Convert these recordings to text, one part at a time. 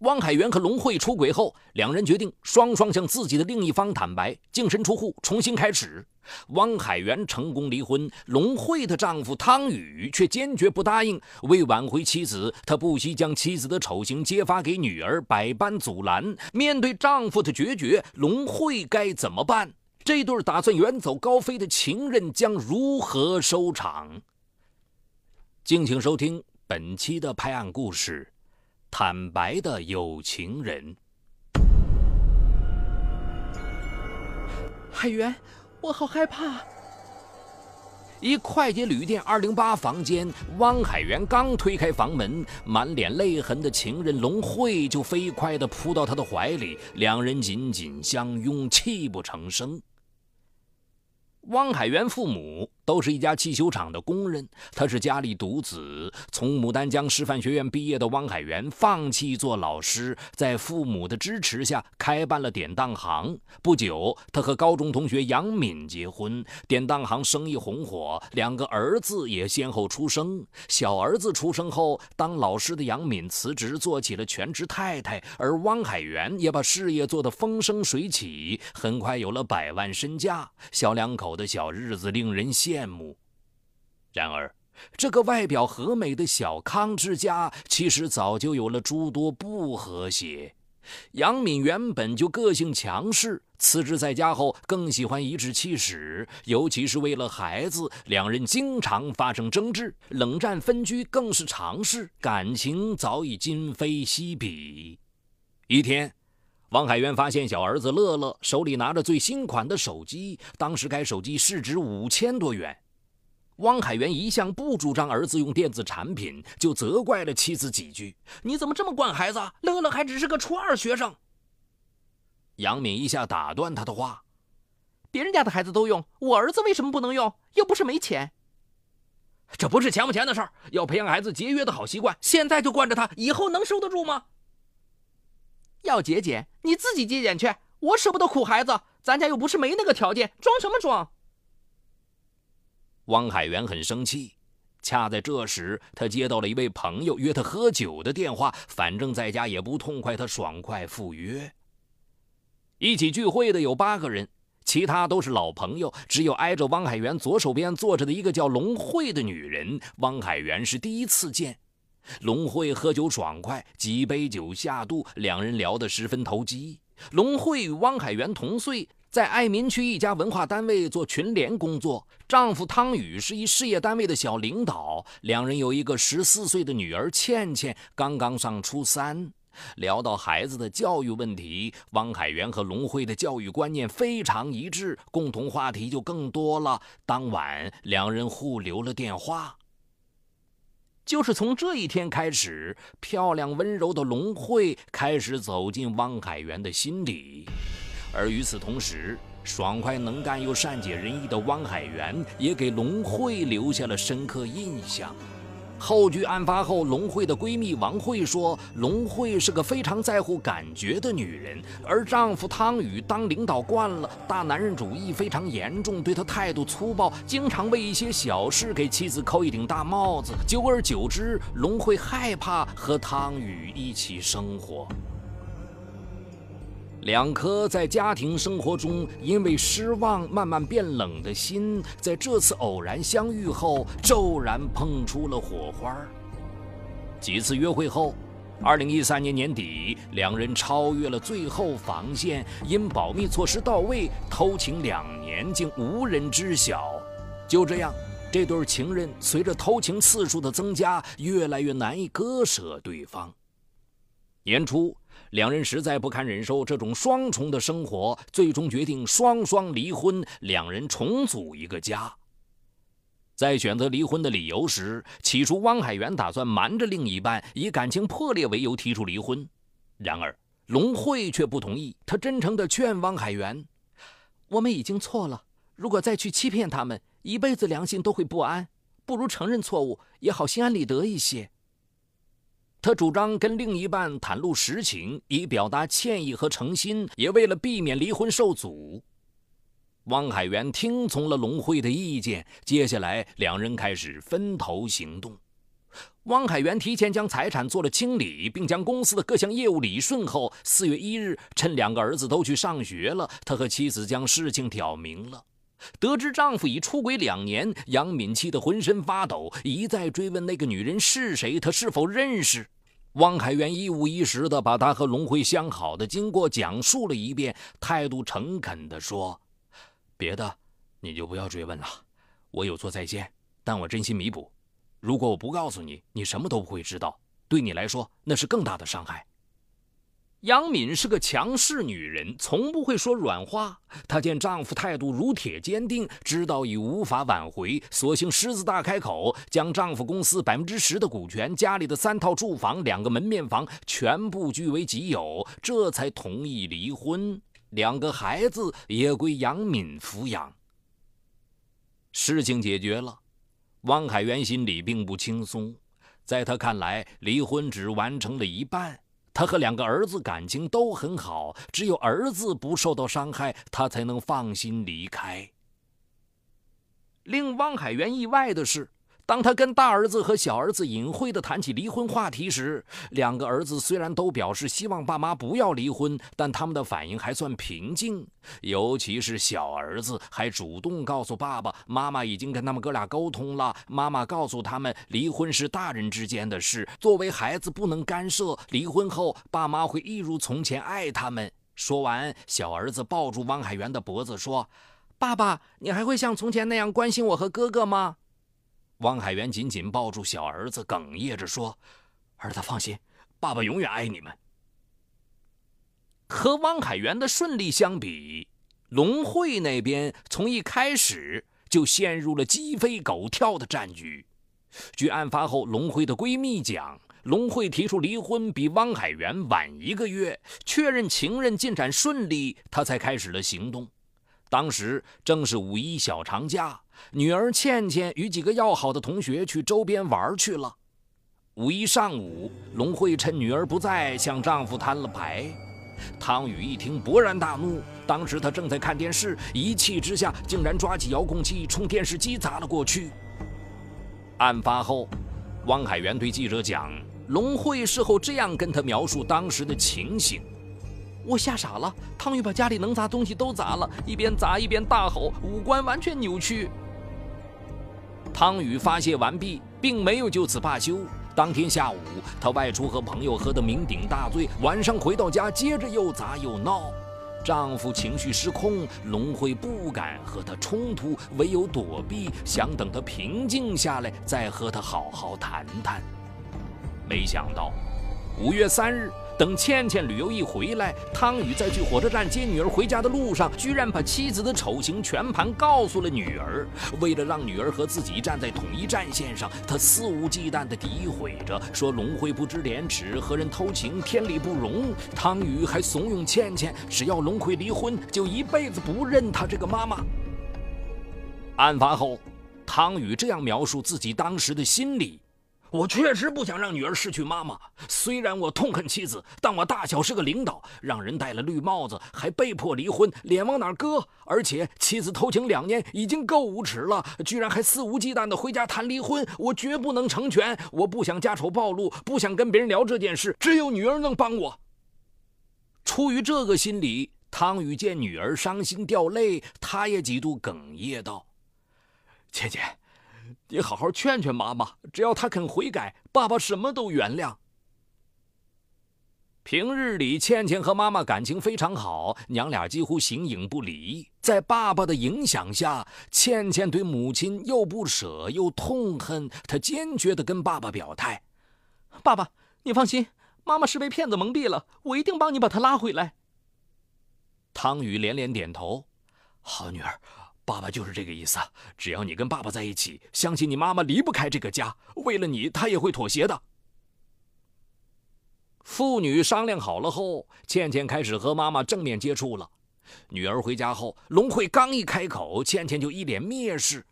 汪海源和龙慧出轨后，两人决定双双向自己的另一方坦白，净身出户，重新开始。汪海源成功离婚，龙慧的丈夫汤宇却坚决不答应。为挽回妻子，他不惜将妻子的丑行揭发给女儿，百般阻拦。面对丈夫的决绝，龙慧该怎么办？这对打算远走高飞的情人将如何收场？敬请收听本期的拍案故事。坦白的有情人，海源，我好害怕。一快捷旅店二零八房间，汪海源刚推开房门，满脸泪痕的情人龙慧就飞快地扑到他的怀里，两人紧紧相拥，泣不成声。汪海源父母。都是一家汽修厂的工人，他是家里独子。从牡丹江师范学院毕业的汪海源放弃做老师，在父母的支持下开办了典当行。不久，他和高中同学杨敏结婚，典当行生意红火，两个儿子也先后出生。小儿子出生后，当老师的杨敏辞职做起了全职太太，而汪海源也把事业做得风生水起，很快有了百万身家。小两口的小日子令人羡。羡慕。然而，这个外表和美的小康之家，其实早就有了诸多不和谐。杨敏原本就个性强势，辞职在家后更喜欢颐指气使，尤其是为了孩子，两人经常发生争执，冷战分居更是常事，感情早已今非昔比。一天。王海源发现小儿子乐乐手里拿着最新款的手机，当时该手机市值五千多元。汪海源一向不主张儿子用电子产品，就责怪了妻子几句：“你怎么这么惯孩子？乐乐还只是个初二学生。”杨敏一下打断他的话：“别人家的孩子都用，我儿子为什么不能用？又不是没钱。这不是钱不钱的事儿，要培养孩子节约的好习惯，现在就惯着他，以后能受得住吗？”要节俭，你自己节俭去。我舍不得苦孩子，咱家又不是没那个条件，装什么装？汪海源很生气。恰在这时，他接到了一位朋友约他喝酒的电话。反正在家也不痛快，他爽快赴约。一起聚会的有八个人，其他都是老朋友，只有挨着汪海源左手边坐着的一个叫龙慧的女人，汪海源是第一次见。龙慧喝酒爽快，几杯酒下肚，两人聊得十分投机。龙慧与汪海源同岁，在爱民区一家文化单位做群联工作，丈夫汤宇是一事业单位的小领导，两人有一个十四岁的女儿倩倩，刚刚上初三。聊到孩子的教育问题，汪海源和龙慧的教育观念非常一致，共同话题就更多了。当晚，两人互留了电话。就是从这一天开始，漂亮温柔的龙慧开始走进汪海源的心里，而与此同时，爽快能干又善解人意的汪海源也给龙慧留下了深刻印象。后据案发后，龙慧的闺蜜王慧说，龙慧是个非常在乎感觉的女人，而丈夫汤宇当领导惯了，大男人主义非常严重，对她态度粗暴，经常为一些小事给妻子扣一顶大帽子。久而久之，龙慧害怕和汤宇一起生活。两颗在家庭生活中因为失望慢慢变冷的心，在这次偶然相遇后骤然碰出了火花。几次约会后，二零一三年年底，两人超越了最后防线，因保密措施到位，偷情两年竟无人知晓。就这样，这对情人随着偷情次数的增加，越来越难以割舍对方。年初。两人实在不堪忍受这种双重的生活，最终决定双双离婚，两人重组一个家。在选择离婚的理由时，起初汪海源打算瞒着另一半，以感情破裂为由提出离婚。然而龙慧却不同意，她真诚地劝汪海源：“我们已经错了，如果再去欺骗他们，一辈子良心都会不安，不如承认错误，也好心安理得一些。”他主张跟另一半袒露实情，以表达歉意和诚心，也为了避免离婚受阻。汪海源听从了龙慧的意见，接下来两人开始分头行动。汪海源提前将财产做了清理，并将公司的各项业务理顺后，四月一日，趁两个儿子都去上学了，他和妻子将事情挑明了。得知丈夫已出轨两年，杨敏气得浑身发抖，一再追问那个女人是谁，她是否认识。汪海源一五一十地把他和龙辉相好的经过讲述了一遍，态度诚恳地说：“别的你就不要追问了，我有错在先，但我真心弥补。”如果我不告诉你，你什么都不会知道。对你来说，那是更大的伤害。杨敏是个强势女人，从不会说软话。她见丈夫态度如铁坚定，知道已无法挽回，索性狮子大开口，将丈夫公司百分之十的股权、家里的三套住房、两个门面房全部据为己有，这才同意离婚。两个孩子也归杨敏抚养。事情解决了。汪海源心里并不轻松，在他看来，离婚只完成了一半。他和两个儿子感情都很好，只有儿子不受到伤害，他才能放心离开。令汪海元意外的是。当他跟大儿子和小儿子隐晦地谈起离婚话题时，两个儿子虽然都表示希望爸妈不要离婚，但他们的反应还算平静。尤其是小儿子还主动告诉爸爸妈妈已经跟他们哥俩沟通了。妈妈告诉他们，离婚是大人之间的事，作为孩子不能干涉。离婚后，爸妈会一如从前爱他们。说完，小儿子抱住汪海源的脖子说：“爸爸，你还会像从前那样关心我和哥哥吗？”汪海源紧紧抱住小儿子，哽咽着说：“儿子，放心，爸爸永远爱你们。”和汪海源的顺利相比，龙慧那边从一开始就陷入了鸡飞狗跳的战局。据案发后龙慧的闺蜜讲，龙慧提出离婚比汪海源晚一个月，确认情人进展顺利，她才开始了行动。当时正是五一小长假。女儿倩倩与几个要好的同学去周边玩去了。五一上午，龙慧趁女儿不在，向丈夫摊了牌。汤宇一听，勃然大怒。当时他正在看电视，一气之下，竟然抓起遥控器冲电视机砸了过去。案发后，汪海源对记者讲，龙慧事后这样跟他描述当时的情形。我吓傻了，汤宇把家里能砸东西都砸了，一边砸一边大吼，五官完全扭曲。汤宇发泄完毕，并没有就此罢休。当天下午，他外出和朋友喝得酩酊大醉，晚上回到家，接着又砸又闹。丈夫情绪失控，龙辉不敢和他冲突，唯有躲避，想等他平静下来再和他好好谈谈。没想到，五月三日。等倩倩旅游一回来，汤宇在去火车站接女儿回家的路上，居然把妻子的丑行全盘告诉了女儿。为了让女儿和自己站在统一战线上，他肆无忌惮地诋毁着，说龙辉不知廉耻，和人偷情，天理不容。汤宇还怂恿倩倩，只要龙辉离婚，就一辈子不认他这个妈妈。案发后，汤宇这样描述自己当时的心理。我确实不想让女儿失去妈妈。虽然我痛恨妻子，但我大小是个领导，让人戴了绿帽子，还被迫离婚，脸往哪搁？而且妻子偷情两年已经够无耻了，居然还肆无忌惮地回家谈离婚，我绝不能成全。我不想家丑暴露，不想跟别人聊这件事，只有女儿能帮我。出于这个心理，汤宇见女儿伤心掉泪，他也几度哽咽道：“倩倩。”你好好劝劝妈妈，只要她肯悔改，爸爸什么都原谅。平日里，倩倩和妈妈感情非常好，娘俩几乎形影不离。在爸爸的影响下，倩倩对母亲又不舍又痛恨，她坚决地跟爸爸表态：“爸爸，你放心，妈妈是被骗子蒙蔽了，我一定帮你把她拉回来。”汤宇连连点头：“好女儿。”爸爸就是这个意思。只要你跟爸爸在一起，相信你妈妈离不开这个家。为了你，她也会妥协的。父女商量好了后，倩倩开始和妈妈正面接触了。女儿回家后，龙慧刚一开口，倩倩就一脸蔑视：“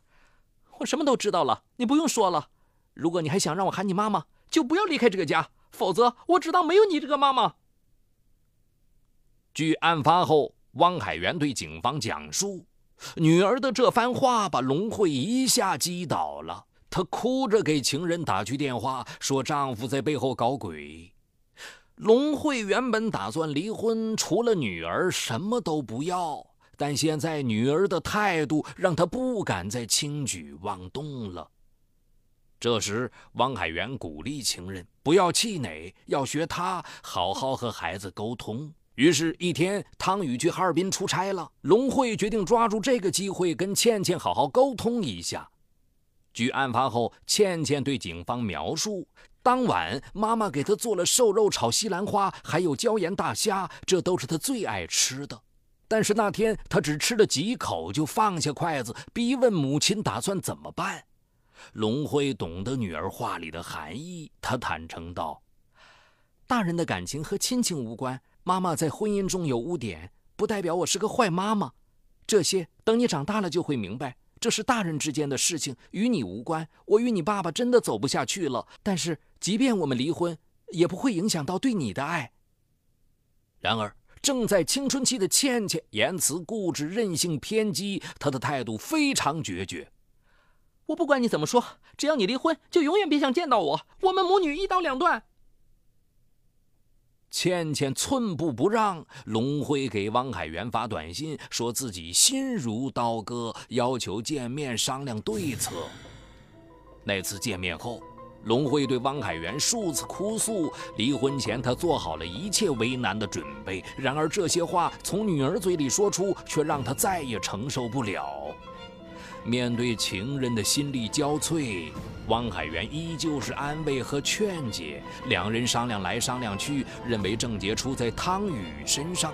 我什么都知道了，你不用说了。如果你还想让我喊你妈妈，就不要离开这个家，否则我只当没有你这个妈妈。”据案发后汪海源对警方讲述。女儿的这番话把龙慧一下击倒了。她哭着给情人打去电话，说丈夫在背后搞鬼。龙慧原本打算离婚，除了女儿什么都不要，但现在女儿的态度让她不敢再轻举妄动了。这时，汪海源鼓励情人不要气馁，要学他好好和孩子沟通。于是，一天，汤宇去哈尔滨出差了，龙慧决定抓住这个机会跟倩倩好好沟通一下。据案发后倩倩对警方描述，当晚妈妈给她做了瘦肉炒西兰花，还有椒盐大虾，这都是她最爱吃的。但是那天她只吃了几口就放下筷子，逼问母亲打算怎么办。龙辉懂得女儿话里的含义，他坦诚道：“大人的感情和亲情无关，妈妈在婚姻中有污点，不代表我是个坏妈妈。这些等你长大了就会明白，这是大人之间的事情，与你无关。我与你爸爸真的走不下去了，但是即便我们离婚，也不会影响到对你的爱。”然而，正在青春期的倩倩言辞固执、任性偏激，她的态度非常决绝。我不管你怎么说，只要你离婚，就永远别想见到我。我们母女一刀两断。倩倩寸步不让，龙辉给汪海源发短信，说自己心如刀割，要求见面商量对策。那次见面后，龙辉对汪海源数次哭诉，离婚前他做好了一切为难的准备。然而这些话从女儿嘴里说出，却让他再也承受不了。面对情人的心力交瘁，汪海源依旧是安慰和劝解。两人商量来商量去，认为症结出在汤宇身上。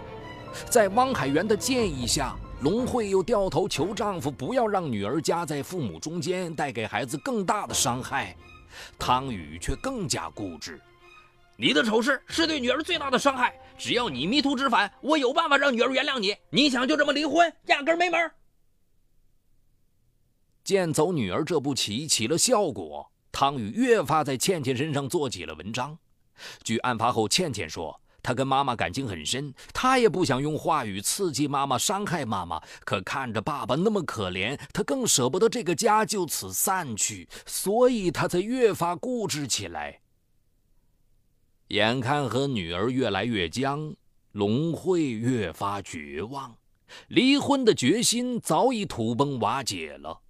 在汪海源的建议下，龙慧又掉头求丈夫不要让女儿夹在父母中间，带给孩子更大的伤害。汤宇却更加固执：“你的丑事是对女儿最大的伤害，只要你迷途知返，我有办法让女儿原谅你。你想就这么离婚，压根没门。”见走女儿这步棋起了效果，汤宇越发在倩倩身上做起了文章。据案发后倩倩说，她跟妈妈感情很深，她也不想用话语刺激妈妈、伤害妈妈。可看着爸爸那么可怜，她更舍不得这个家就此散去，所以她才越发固执起来。眼看和女儿越来越僵，龙慧越发绝望，离婚的决心早已土崩瓦解了。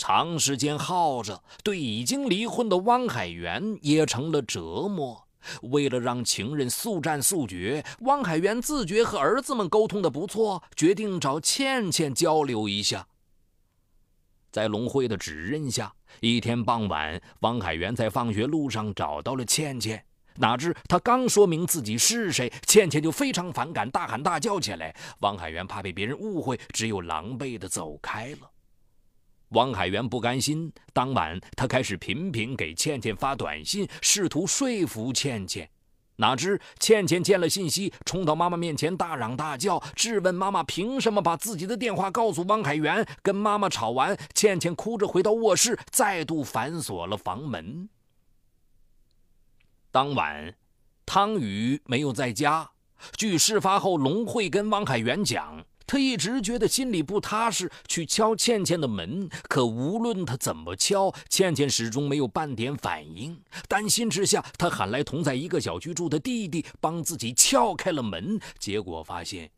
长时间耗着，对已经离婚的汪海源也成了折磨。为了让情人速战速决，汪海源自觉和儿子们沟通的不错，决定找倩倩交流一下。在龙辉的指认下，一天傍晚，汪海源在放学路上找到了倩倩。哪知他刚说明自己是谁，倩倩就非常反感，大喊大叫起来。汪海源怕被别人误会，只有狼狈地走开了。汪海源不甘心，当晚他开始频频给倩倩发短信，试图说服倩倩。哪知倩倩见了信息，冲到妈妈面前大嚷大叫，质问妈妈凭什么把自己的电话告诉汪海源。跟妈妈吵完，倩倩哭着回到卧室，再度反锁了房门。当晚，汤宇没有在家。据事发后龙慧跟汪海源讲。他一直觉得心里不踏实，去敲倩倩的门，可无论他怎么敲，倩倩始终没有半点反应。担心之下，他喊来同在一个小区住的弟弟，帮自己撬开了门。结果发现，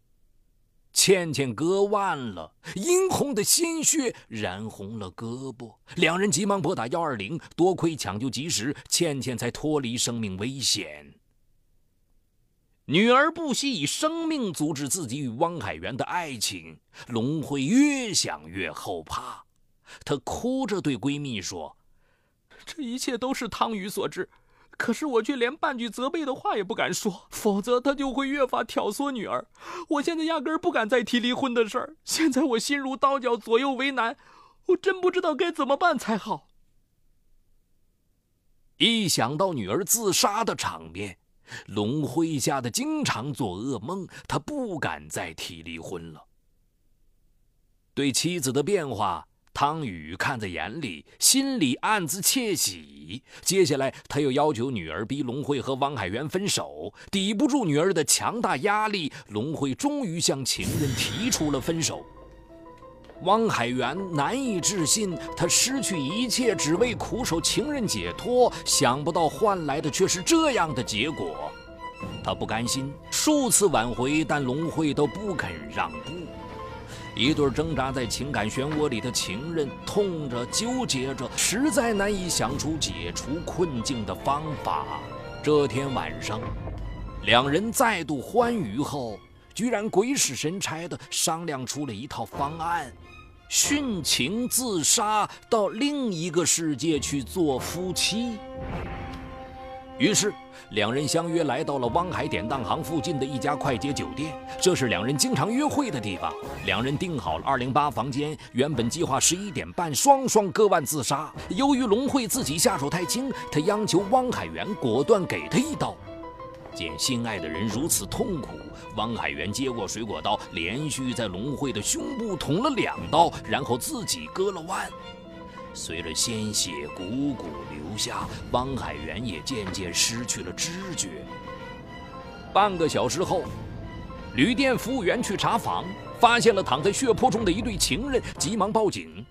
倩倩割腕了，殷红的鲜血染红了胳膊。两人急忙拨打幺二零，多亏抢救及时，倩倩才脱离生命危险。女儿不惜以生命阻止自己与汪海源的爱情，龙慧越想越后怕，她哭着对闺蜜说：“这一切都是汤宇所致，可是我却连半句责备的话也不敢说，否则他就会越发挑唆女儿。我现在压根儿不敢再提离婚的事儿，现在我心如刀绞，左右为难，我真不知道该怎么办才好。”一想到女儿自杀的场面，龙辉吓得经常做噩梦，他不敢再提离婚了。对妻子的变化，汤宇看在眼里，心里暗自窃喜。接下来，他又要求女儿逼龙辉和汪海源分手。抵不住女儿的强大压力，龙辉终于向情人提出了分手。汪海源难以置信，他失去一切只为苦守情人解脱，想不到换来的却是这样的结果。他不甘心，数次挽回，但龙慧都不肯让步。一对挣扎在情感漩涡里的情人，痛着纠结着，实在难以想出解除困境的方法。这天晚上，两人再度欢愉后，居然鬼使神差地商量出了一套方案。殉情自杀，到另一个世界去做夫妻。于是，两人相约来到了汪海典当行附近的一家快捷酒店，这是两人经常约会的地方。两人订好了二零八房间，原本计划十一点半双双割腕自杀。由于龙慧自己下手太轻，他央求汪海源果断给他一刀。见心爱的人如此痛苦，汪海源接过水果刀，连续在龙慧的胸部捅了两刀，然后自己割了腕。随着鲜血汩汩流下，汪海源也渐渐失去了知觉。半个小时后，旅店服务员去查房，发现了躺在血泊中的一对情人，急忙报警。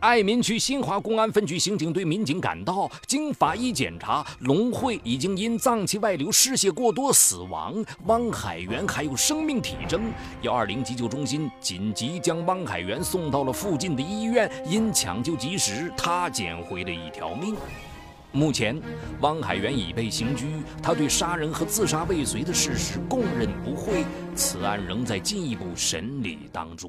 爱民区新华公安分局刑警队民警赶到，经法医检查，龙慧已经因脏器外流、失血过多死亡，汪海源还有生命体征。幺二零急救中心紧急将汪海源送到了附近的医院，因抢救及时，他捡回了一条命。目前，汪海源已被刑拘，他对杀人和自杀未遂的事实供认不讳，此案仍在进一步审理当中。